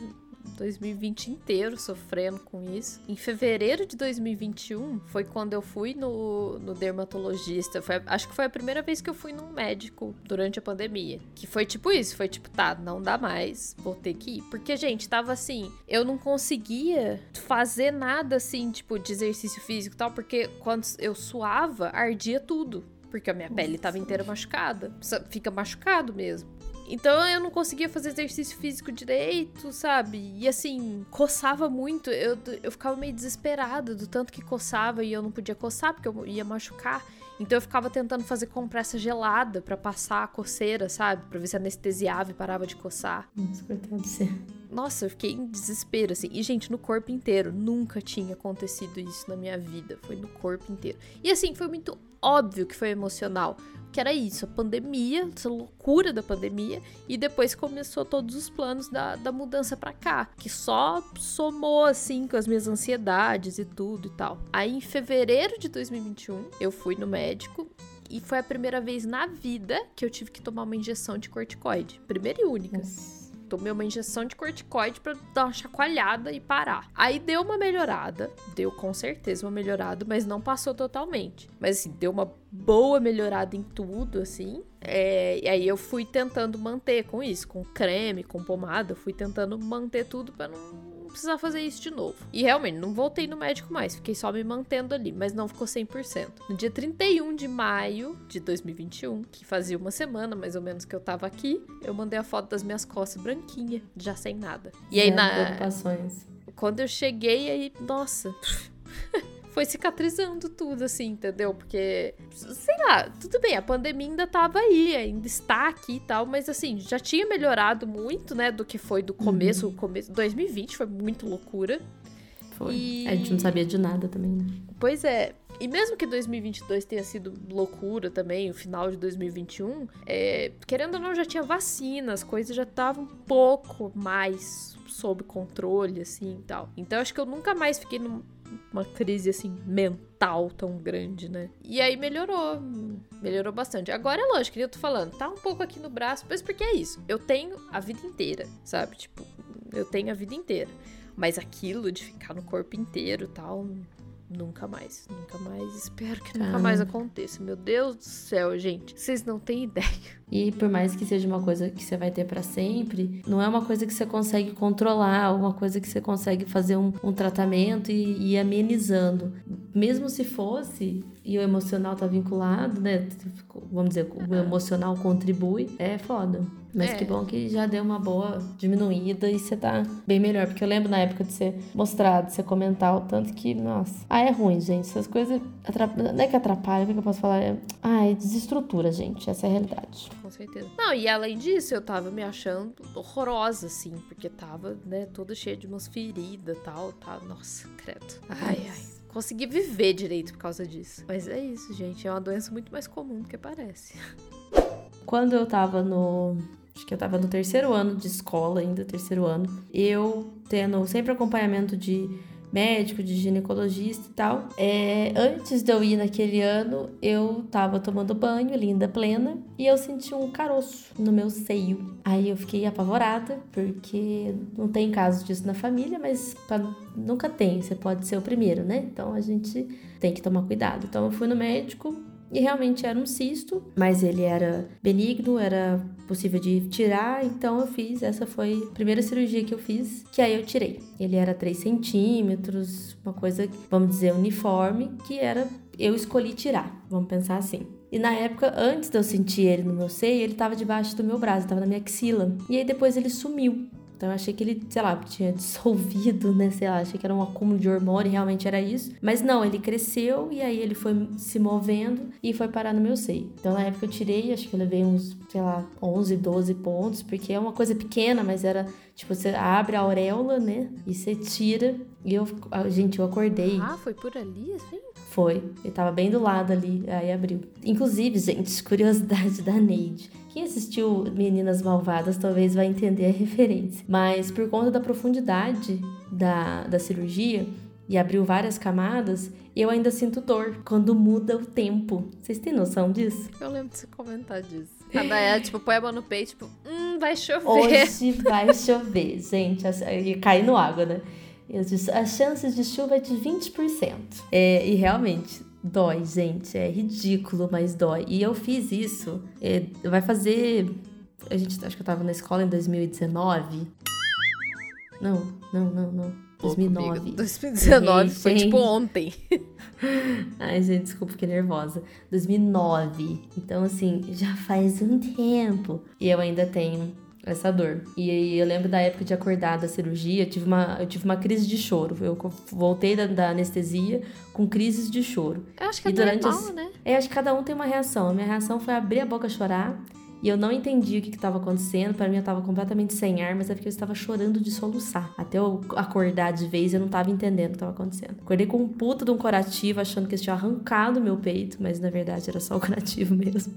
2020 inteiro sofrendo com isso. Em fevereiro de 2021 foi quando eu fui no, no dermatologista. Foi, acho que foi a primeira vez que eu fui num médico durante a pandemia. Que foi tipo isso: foi tipo, tá, não dá mais, vou ter que ir. Porque, gente, tava assim, eu não conseguia fazer nada assim, tipo, de exercício físico e tal, porque quando eu suava, ardia tudo. Porque a minha pele tava inteira machucada. Fica machucado mesmo. Então eu não conseguia fazer exercício físico direito, sabe? E assim, coçava muito. Eu, eu ficava meio desesperada do tanto que coçava e eu não podia coçar porque eu ia machucar. Então eu ficava tentando fazer compressa gelada pra passar a coceira, sabe? Pra ver se anestesiava e parava de coçar. Nossa, coitado de você. Nossa, eu fiquei em desespero, assim. E, gente, no corpo inteiro. Nunca tinha acontecido isso na minha vida. Foi no corpo inteiro. E, assim, foi muito óbvio que foi emocional. Que era isso, a pandemia, essa loucura da pandemia. E depois começou todos os planos da, da mudança pra cá. Que só somou, assim, com as minhas ansiedades e tudo e tal. Aí, em fevereiro de 2021, eu fui no médico. E foi a primeira vez na vida que eu tive que tomar uma injeção de corticoide. Primeira e única. Nossa. Tomei uma injeção de corticoide pra dar uma chacoalhada e parar. Aí deu uma melhorada, deu com certeza uma melhorada, mas não passou totalmente. Mas assim, deu uma boa melhorada em tudo, assim. É, e aí eu fui tentando manter com isso, com creme, com pomada, fui tentando manter tudo pra não precisar fazer isso de novo. E realmente, não voltei no médico mais, fiquei só me mantendo ali, mas não ficou 100%. No dia 31 de maio de 2021, que fazia uma semana mais ou menos que eu tava aqui, eu mandei a foto das minhas costas branquinha, já sem nada. E aí, Zero na, quando eu cheguei, aí, nossa. Foi cicatrizando tudo, assim, entendeu? Porque, sei lá, tudo bem, a pandemia ainda tava aí, ainda está aqui e tal, mas assim, já tinha melhorado muito, né, do que foi do começo. O começo 2020 foi muito loucura. Foi. E- A gente não sabia de nada também, né? Pois é. E mesmo que 2022 tenha sido loucura também, o final de 2021, é, querendo ou não, já tinha vacina, as coisas já estavam um pouco mais sob controle, assim e tal. Então acho que eu nunca mais fiquei numa crise assim mental tão grande, né? E aí melhorou, melhorou bastante. Agora é lógico, que eu tô falando, tá um pouco aqui no braço, mas porque é isso. Eu tenho a vida inteira, sabe? Tipo, eu tenho a vida inteira. Mas aquilo de ficar no corpo inteiro e tal, nunca mais. Nunca mais. Espero que nunca Cara. mais aconteça. Meu Deus do céu, gente. Vocês não têm ideia. E por mais que seja uma coisa que você vai ter pra sempre, não é uma coisa que você consegue controlar, uma coisa que você consegue fazer um, um tratamento e, e ir amenizando. Mesmo se fosse, e o emocional tá vinculado, né? Vamos dizer, o emocional contribui, é foda. Mas É. que bom que já deu uma boa diminuída e você tá bem melhor. Porque eu lembro na época de você mostrar, de você comentar o tanto que, nossa. Ah, é ruim, gente. Essas coisas atrapalham. Não é que atrapalham, como é que eu posso falar? É... É desestrutura, gente. Essa é a realidade. Com certeza. Não, e além disso, eu tava me achando horrorosa, assim, porque tava, né, toda cheia de umas feridas e tal. Tá, nossa, credo. Ai, ai. Consegui viver direito por causa disso. Mas é isso, gente. É uma doença muito mais comum do que parece. Quando eu tava no. acho que eu tava no terceiro ano de escola ainda, terceiro ano. Eu tendo sempre acompanhamento de médico, de ginecologista e tal. É, antes de eu ir naquele ano, eu tava tomando banho, linda, plena, e eu senti um caroço no meu seio. Aí eu fiquei apavorada, porque não tem caso disso na família, mas pra, nunca tem, você pode ser o primeiro, né? Então a gente tem que tomar cuidado. Então eu fui no médico, e realmente era um cisto, mas ele era benigno, era possível de tirar, então eu fiz. Essa foi a primeira cirurgia que eu fiz, que aí eu tirei. Ele era 3 centímetros, uma coisa, vamos dizer, uniforme, que era. Eu escolhi tirar, vamos pensar assim. E na época, antes de eu sentir ele no meu seio, ele tava debaixo do meu braço, tava na minha axila. E aí depois ele sumiu. Então eu achei que ele, sei lá, tinha dissolvido, né? Sei lá, achei que era um acúmulo de hormônio, realmente era isso. Mas não, ele cresceu e aí ele foi se movendo e foi parar no meu seio. Então na época eu tirei, acho que eu levei uns, sei lá, 11, 12 pontos, porque é uma coisa pequena, mas era tipo, você abre a auréola, né? E você tira. E eu, gente, eu acordei. Ah, foi por ali, assim? Foi. Ele tava bem do lado ali, aí abriu. Inclusive, gente, curiosidade da Neide. Quem assistiu Meninas Malvadas talvez vai entender a referência. Mas por conta da profundidade da, da cirurgia e abriu várias camadas, eu ainda sinto dor quando muda o tempo. Vocês têm noção disso? Eu lembro de você comentar disso. A Daya, tipo, põe a mão no peito, tipo, hum, vai chover. Hoje vai chover, gente. E cair no água, né? As chances de chuva é de 20%. É, e realmente, dói, gente. É ridículo, mas dói. E eu fiz isso. É, vai fazer. A gente acho que eu tava na escola em 2019. Não, não, não, não. 2009. 2019 foi tipo ontem. Ai, gente, desculpa, fiquei nervosa. 2009. Então, assim, já faz um tempo. E eu ainda tenho essa dor. E eu lembro da época de acordar da cirurgia, eu tive uma, eu tive uma crise de choro. Eu voltei da, da anestesia com crises de choro. Eu acho que é normal, as... né? É, acho que cada um tem uma reação. A minha reação foi abrir a boca e chorar. E eu não entendi o que estava acontecendo. Para mim, eu estava completamente sem ar, mas é porque eu estava chorando de soluçar. Até eu acordar de vez, eu não estava entendendo o que estava acontecendo. Acordei com um puta de um curativo, achando que eles tinham arrancado meu peito, mas na verdade era só o curativo mesmo.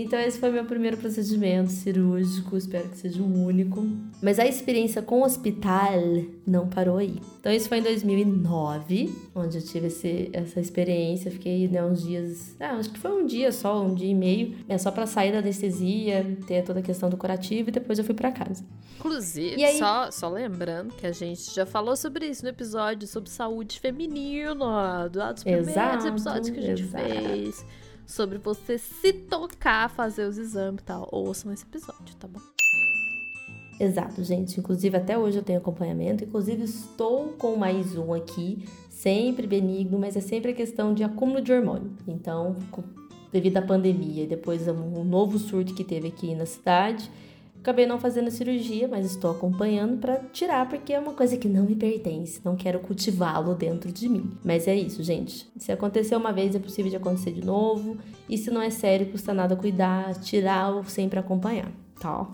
Então esse foi meu primeiro procedimento cirúrgico, espero que seja o único. Mas a experiência com o hospital não parou aí. Então isso foi em 2009, onde eu tive esse, essa experiência. Fiquei né, uns dias, ah, acho que foi um dia só, um dia e meio, é só para sair da anestesia, ter toda a questão do curativo e depois eu fui para casa. Inclusive, aí... só, só lembrando que a gente já falou sobre isso no episódio sobre saúde feminina, lá dos primeiros exato, episódios que a gente exato. fez sobre você se tocar, fazer os exames e tal. Ouçam esse episódio, tá bom? Exato, gente. Inclusive, até hoje eu tenho acompanhamento. Inclusive, estou com mais um aqui, sempre benigno, mas é sempre a questão de acúmulo de hormônio. Então, devido à pandemia e depois um novo surto que teve aqui na cidade, Acabei não fazendo cirurgia, mas estou acompanhando para tirar porque é uma coisa que não me pertence, não quero cultivá-lo dentro de mim. Mas é isso, gente. Se acontecer uma vez é possível de acontecer de novo, e se não é sério, custa nada cuidar, tirar ou sempre acompanhar, tá?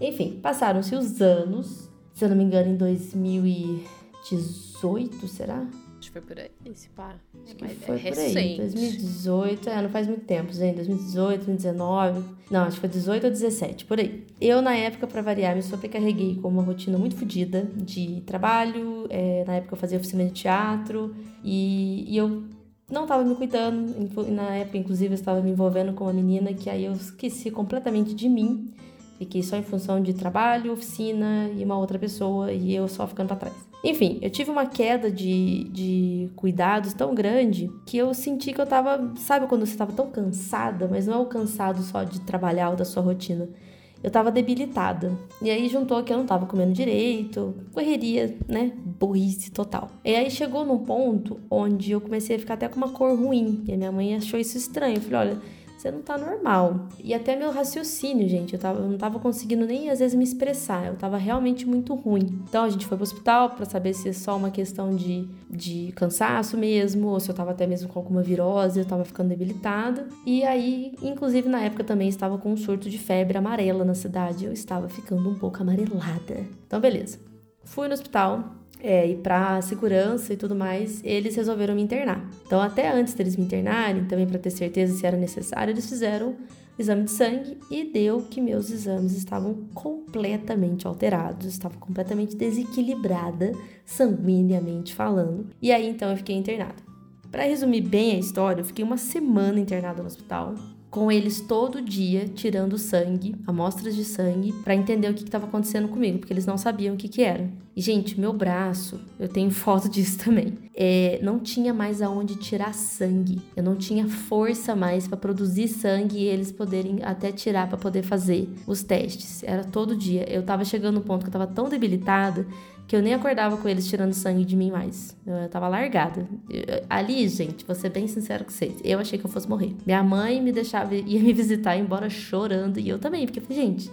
Enfim, passaram-se os anos, se eu não me engano, em 2018, será? Acho que foi por aí, esse pá. Acho que foi é por aí. 2018, é, não faz muito tempo, gente. 2018, 2019. Não, acho que foi 18 ou 17, por aí. Eu, na época, para variar, me sobrecarreguei com uma rotina muito fodida de trabalho. É, na época eu fazia oficina de teatro. E, e eu não estava me cuidando. Na época, inclusive, eu estava me envolvendo com uma menina que aí eu esqueci completamente de mim. Fiquei só em função de trabalho, oficina e uma outra pessoa e eu só ficando para trás. Enfim, eu tive uma queda de, de cuidados tão grande que eu senti que eu tava. Sabe quando você tava tão cansada, mas não é o cansado só de trabalhar ou da sua rotina. Eu tava debilitada. E aí juntou que eu não tava comendo direito, correria, né? Burrice total. E aí chegou num ponto onde eu comecei a ficar até com uma cor ruim. E a minha mãe achou isso estranho. Eu falei, olha você não tá normal. E até meu raciocínio, gente, eu, tava, eu não tava conseguindo nem às vezes me expressar, eu tava realmente muito ruim. Então a gente foi pro hospital para saber se é só uma questão de, de cansaço mesmo, ou se eu tava até mesmo com alguma virose, eu tava ficando debilitada. E aí, inclusive na época também estava com um surto de febre amarela na cidade, eu estava ficando um pouco amarelada. Então beleza. Fui no hospital, é, e para segurança e tudo mais, eles resolveram me internar. Então, até antes deles me internarem, também para ter certeza se era necessário, eles fizeram exame de sangue e deu que meus exames estavam completamente alterados, estava completamente desequilibrada, sanguineamente falando. E aí então eu fiquei internada. Para resumir bem a história, eu fiquei uma semana internada no hospital, com eles todo dia tirando sangue, amostras de sangue, para entender o que estava acontecendo comigo, porque eles não sabiam o que, que era. E, gente, meu braço, eu tenho foto disso também, é, não tinha mais aonde tirar sangue. Eu não tinha força mais para produzir sangue e eles poderem até tirar para poder fazer os testes. Era todo dia. Eu tava chegando no ponto que eu tava tão debilitada que eu nem acordava com eles tirando sangue de mim mais. Eu tava largada. Eu, ali, gente, vou ser bem sincero com vocês, eu achei que eu fosse morrer. Minha mãe me deixava, ia me visitar, embora chorando, e eu também, porque eu falei, gente,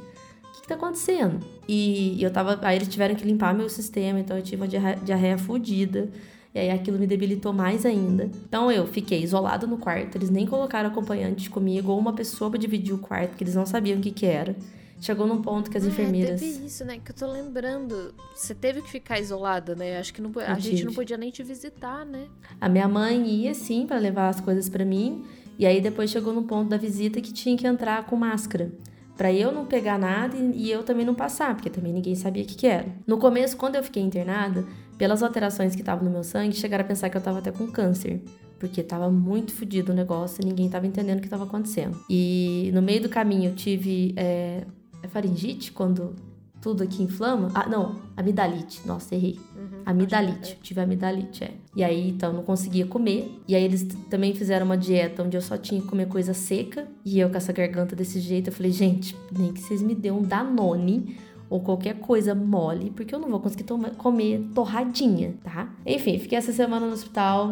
tá acontecendo? E, eu tava. Aí eles tiveram que limpar meu sistema, então eu tive uma diarreia, diarreia fodida. E aí aquilo me debilitou mais ainda. Então eu fiquei isolada no quarto, eles nem colocaram acompanhante comigo ou uma pessoa para dividir o quarto, porque eles não sabiam o que que era. Chegou num ponto que as Ah, enfermeiras. teve isso, né? Que eu tô lembrando. Você teve que ficar isolada, né? Acho que não, a Eu gente não podia nem te visitar, né? A minha mãe ia sim para levar as coisas para mim, e aí depois chegou no ponto da visita que tinha que entrar com máscara. Pra eu não pegar nada e e eu também não passar, porque também ninguém sabia o que, que era. No começo, quando eu fiquei internada, pelas alterações que estavam no meu sangue, chegaram a pensar que eu tava até com câncer. Porque tava muito fodido o negócio e ninguém tava entendendo o que tava acontecendo. E no meio do caminho eu tive é faringite, quando tudo aqui inflama. Ah, não, amidalite. Nossa, errei. Uhum, Amidalite, eu tive amidalite, é. E aí, então, eu não conseguia comer. E aí, eles também fizeram uma dieta onde eu só tinha que comer coisa seca. E eu, com essa garganta desse jeito, eu falei, gente, nem que vocês me dêem um Danone ou qualquer coisa mole, porque eu não vou conseguir comer torradinha, tá? Enfim, fiquei essa semana no hospital,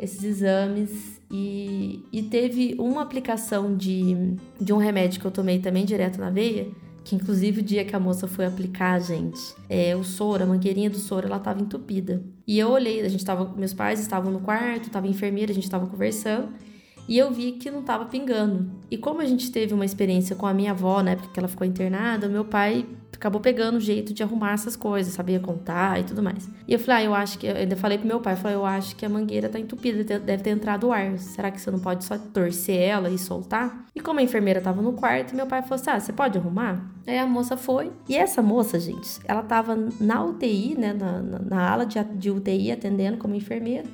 esses exames. E, e teve uma aplicação de, de um remédio que eu tomei também direto na veia, que inclusive o dia que a moça foi aplicar, gente, é, o soro, a mangueirinha do soro, ela tava entupida. E eu olhei, a gente tava, meus pais estavam no quarto, tava enfermeira, a gente tava conversando, e eu vi que não tava pingando. E como a gente teve uma experiência com a minha avó, na época que ela ficou internada, meu pai acabou pegando o jeito de arrumar essas coisas, sabia contar e tudo mais. E eu falei, ah, eu acho que. Eu ainda falei pro meu pai, eu falei, eu acho que a mangueira tá entupida, deve ter- entrado ar. Será que você não pode só torcer ela e soltar? E como a enfermeira tava no quarto, meu pai falou assim: ah, você pode arrumar? Aí a moça foi. E essa moça, gente, ela tava na UTI, né, na, na, na ala de, de UTI, atendendo como enfermeira.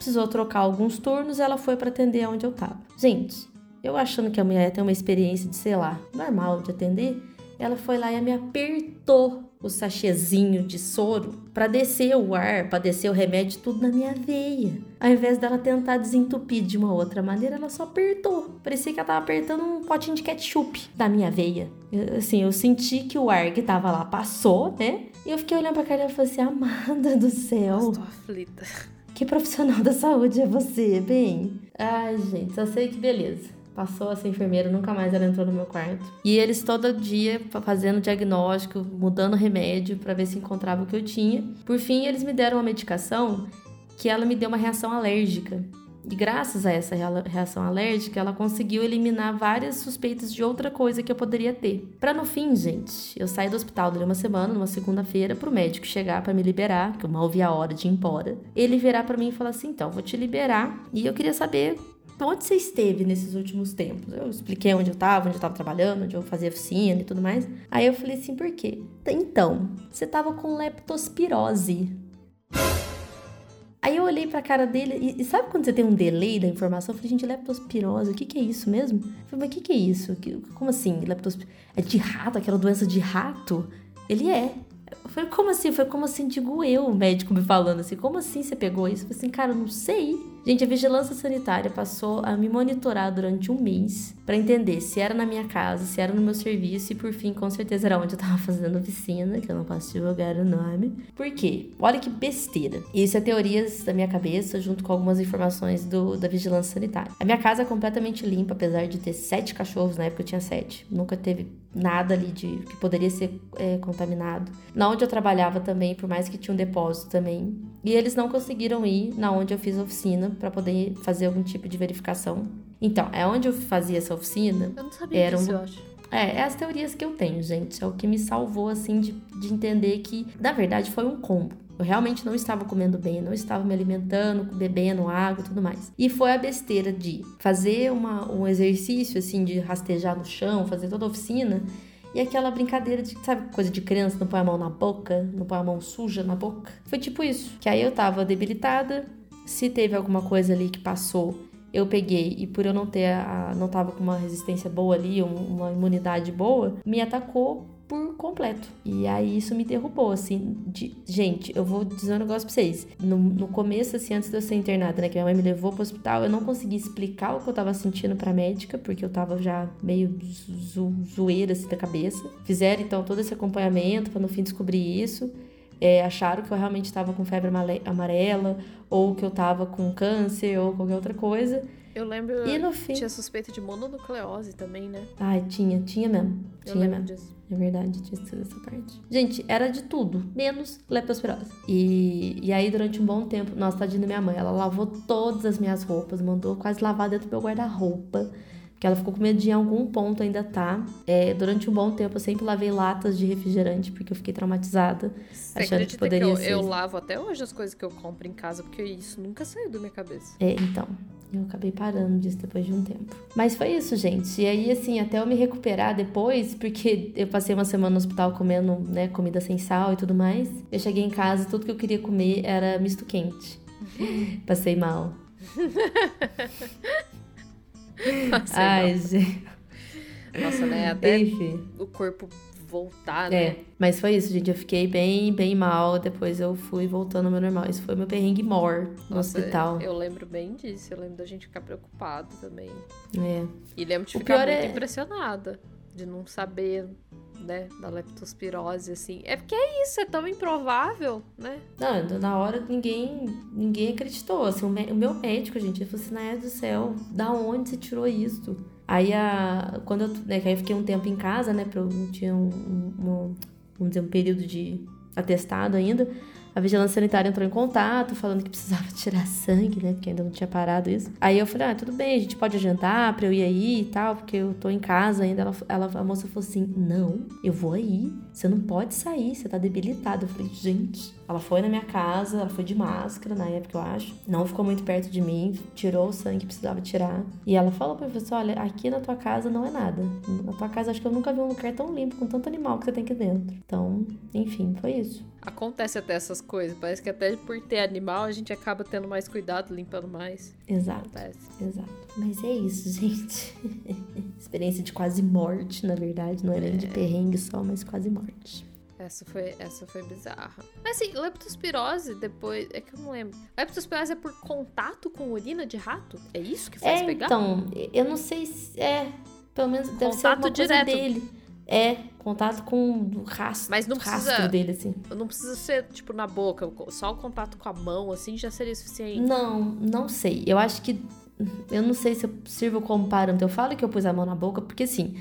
Precisou trocar alguns turnos, ela foi pra atender onde eu tava. Gente, eu achando que a mulher tem uma experiência de, sei lá, normal de atender, ela foi lá e me apertou o sachêzinho de soro pra descer o ar, pra descer o remédio, tudo na minha veia. Ao invés dela tentar desentupir de uma outra maneira, ela só apertou. Parecia que ela tava apertando um potinho de ketchup da minha veia. Eu- assim, eu senti que o ar que tava lá passou, né? E eu fiquei olhando pra cara e falei assim, amada do céu. Tô aflita. Que profissional da saúde é você, bem? Ai, gente, só sei que beleza. Passou essa enfermeira, nunca mais ela entrou no meu quarto. E eles todo dia fa- fazendo diagnóstico, mudando remédio pra ver se encontrava o que eu tinha. Por fim, eles me deram uma medicação que ela me deu uma reação alérgica. E graças a essa rea- reação alérgica, ela conseguiu eliminar várias suspeitas de outra coisa que eu poderia ter. Pra no fim, gente, eu saí do hospital durante uma semana, numa segunda-feira, pro médico chegar pra me liberar, que eu mal vi a hora de ir embora. Ele virar pra mim e falar assim: então, vou te liberar. E eu queria saber onde você esteve nesses últimos tempos. Eu expliquei onde eu tava, onde eu tava trabalhando, onde eu fazia oficina e tudo mais. Aí eu falei assim: por quê? Então, você tava com leptospirose. Olhei pra cara dele e, e sabe quando você tem um delay da informação? Eu falei, gente, leptospirose, o que que é isso mesmo? Eu falei, mas o que que é isso? Que- Como assim? Leptospirose? É de rato, aquela doença de rato? Ele é. Eu falei, como assim? Foi como assim, digo eu, o médico me falando assim, como assim você pegou isso? Eu falei assim, cara, eu não sei. Gente, a vigilância sanitária passou a me monitorar durante um mês pra entender se era na minha casa, se era no meu serviço e por fim, com certeza era onde eu tava fazendo oficina, que eu não posso divulgar o nome. Por quê? Olha que besteira. Isso é teorias da minha cabeça junto com algumas informações do, da vigilância sanitária. A minha casa é completamente limpa, apesar de ter sete cachorros, na época eu tinha sete. Nunca teve nada ali de que poderia ser é, contaminado. Na onde eu trabalhava também, por mais que tinha um depósito também. E eles não conseguiram ir na onde eu fiz a oficina para poder fazer algum tipo de verificação. Então, é onde eu fazia essa oficina, Eu não sabia Era disso, eu acho. É, é as teorias que eu tenho, gente. É o que me salvou, assim, de, de entender que, na verdade, foi um combo. Eu realmente não estava comendo bem, não estava me alimentando, bebendo água e tudo mais. E foi a besteira de fazer uma, um exercício, assim, de rastejar no chão, fazer toda a oficina. E aquela brincadeira de, sabe, coisa de criança, não põe a mão na boca, não põe a mão suja na boca. Foi tipo isso. Que aí eu tava debilitada, se teve alguma coisa ali que passou, eu peguei e por eu não ter a, não tava com uma resistência boa ali, uma imunidade boa, me atacou por completo. E aí isso me derrubou, assim, de... Gente, eu vou dizer um negócio pra vocês. No, no começo, assim, antes de eu ser internada, né, que minha mãe me levou pro hospital, eu não consegui explicar o que eu tava sentindo pra médica, porque eu tava já meio zo zoeira, assim, da cabeça. Fizeram, então, todo esse acompanhamento pra no fim descobrir isso. É, acharam que eu realmente estava com febre amarela, ou que eu estava com câncer, ou qualquer outra coisa. Eu lembro E no fim. tinha suspeita de mononucleose também, né? Ai, tinha, tinha mesmo. Eu tinha mesmo. disso. É verdade, tinha sido essa parte. Gente, era de tudo, menos leptospirose. E, e aí, durante um bom tempo, nossa, tadinha da minha mãe, ela lavou todas as minhas roupas, mandou quase lavar dentro do meu guarda-roupa. Que ela ficou com medo de em algum ponto ainda tá. É, durante um bom tempo eu sempre lavei latas de refrigerante, porque eu fiquei traumatizada. Você achando que acredita que, poderia eu, ser. eu lavo até hoje as coisas que eu compro em casa, porque isso nunca saiu da minha cabeça. É, então. Eu acabei parando disso depois de um tempo. Mas foi isso, gente. E aí, assim, até eu me recuperar depois, porque eu passei uma semana no hospital comendo, né, comida sem sal e tudo mais. Eu cheguei em casa, tudo que eu queria comer era misto quente. Passei mal. Passei Ai, mal. gente. Nossa, né? Até Enfim. o corpo voltar, né? É, mas foi isso, gente. Eu fiquei bem, bem mal. Depois eu fui voltando ao meu normal. Isso foi meu perrengue mor no Nossa, hospital. Eu lembro bem disso. Eu lembro da gente ficar preocupado também. É. E lembro de O ficar muito é- impressionada. De não saber, né? Da leptospirose, assim. É porque é isso, é tão improvável, né? Não, na hora ninguém ninguém acreditou. Assim, o, meu médico, gente, ele falou assim, Naia do céu, da onde você tirou isso? Aí, a, quando eu, né, aí eu fiquei um tempo em casa, né, pra eu tinha um, um- um- vamos dizer, um período de atestado ainda, a vigilância sanitária entrou em contato, falando que precisava tirar sangue, né, porque ainda não tinha parado isso. Aí eu falei, ah, tudo bem, a gente pode agendar pra eu ir aí e tal, porque eu tô em casa ainda. Ela, ela, a moça falou assim, não, eu vou aí, você não pode sair, você tá debilitada. Eu falei, gente... Ela foi na minha casa, ela foi de máscara na época, eu acho. Não ficou muito perto de mim, tirou o sangue que precisava tirar. E ela falou pra mim, assim, olha, aqui na tua casa não é nada. Na tua casa acho que eu nunca vi um lugar tão limpo, com tanto animal que você tem aqui dentro. Então, enfim, foi isso. Acontece até essas coisas. Parece que até por ter animal a gente acaba tendo mais cuidado, limpando mais. Exato, Acontece. exato. Mas é isso, gente. Experiência de quase morte, na verdade. Não é nem de perrengue só, mas quase morte. Essa foi, essa foi bizarra. Mas assim, leptospirose depois. É que eu não lembro. Leptospirose é por contato com urina de rato? É isso que faz É, pegar? então, eu não sei se. É, pelo menos deve ser Contato alguma coisa direto. dele. É, contato com o rastro, Mas não rastro precisa- dele, assim. Não precisa ser, tipo, na boca. Só o contato com a mão, assim, já seria suficiente. Não, não sei. Eu acho que. Eu não sei se eu sirvo como parâmetro. Eu falo que eu pus a mão na boca, porque assim,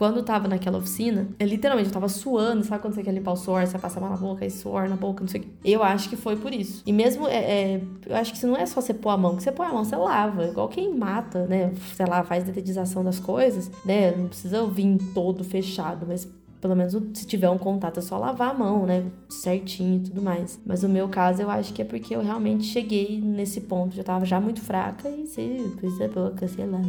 quando eu tava naquela oficina, eu, literalmente eu tava suando, sabe quando você quer limpar o suor, você passa a mão na boca, aí suor na boca, não sei o quê. Eu acho que foi por isso. E mesmo, é, é, eu acho que isso não é só você pôr a mão, que você põe a mão, você lava. Igual quem mata, né? Sei lá, faz detetização das coisas, né? Não precisa vir todo fechado, mas pelo menos se tiver um contato é só lavar a mão, né? Certinho e tudo mais. Mas o meu caso eu acho que é porque eu realmente cheguei nesse ponto. Já tava já muito fraca e se pus a boca, sei lá.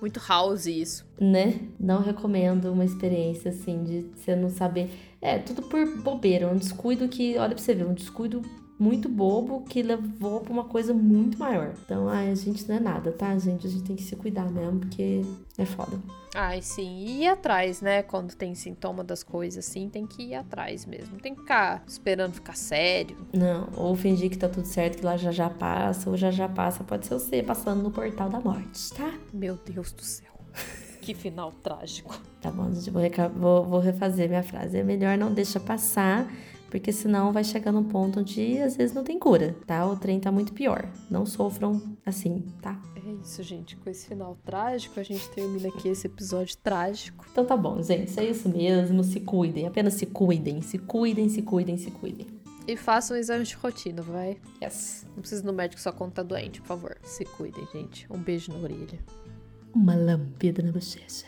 Muito house isso. Né? Não recomendo uma experiência assim de você não saber. É, tudo por bobeira. Um descuido que, olha pra você ver, um descuido muito bobo que levou pra uma coisa muito maior. Então, ai, a gente não é nada, tá, gente? A gente tem que se cuidar mesmo, porque é foda. Ai, sim. E ir atrás, né? Quando tem sintoma das coisas, assim, tem que ir atrás mesmo. Não tem que ficar esperando ficar sério. Não, ou fingir que tá tudo certo, que lá já já passa, ou já já passa, pode ser você passando no portal da morte, tá? Meu Deus do céu. que final trágico. Tá bom, gente, vou, vou, vou refazer minha frase. É melhor não deixa passar, porque senão vai chegar num ponto onde às vezes não tem cura, tá? O trem tá muito pior. Não sofram assim, tá? É isso, gente. Com esse final trágico, a gente termina aqui esse episódio trágico. Então tá bom, gente, é isso mesmo. Se cuidem, apenas se cuidem, se cuidem, se cuidem, se cuidem. E façam um exame de rotina, vai? Yes. Não precisa ir no médico só quando tá doente, por favor. Se cuidem, gente. Um beijo na orelha. Uma lambida na bochecha.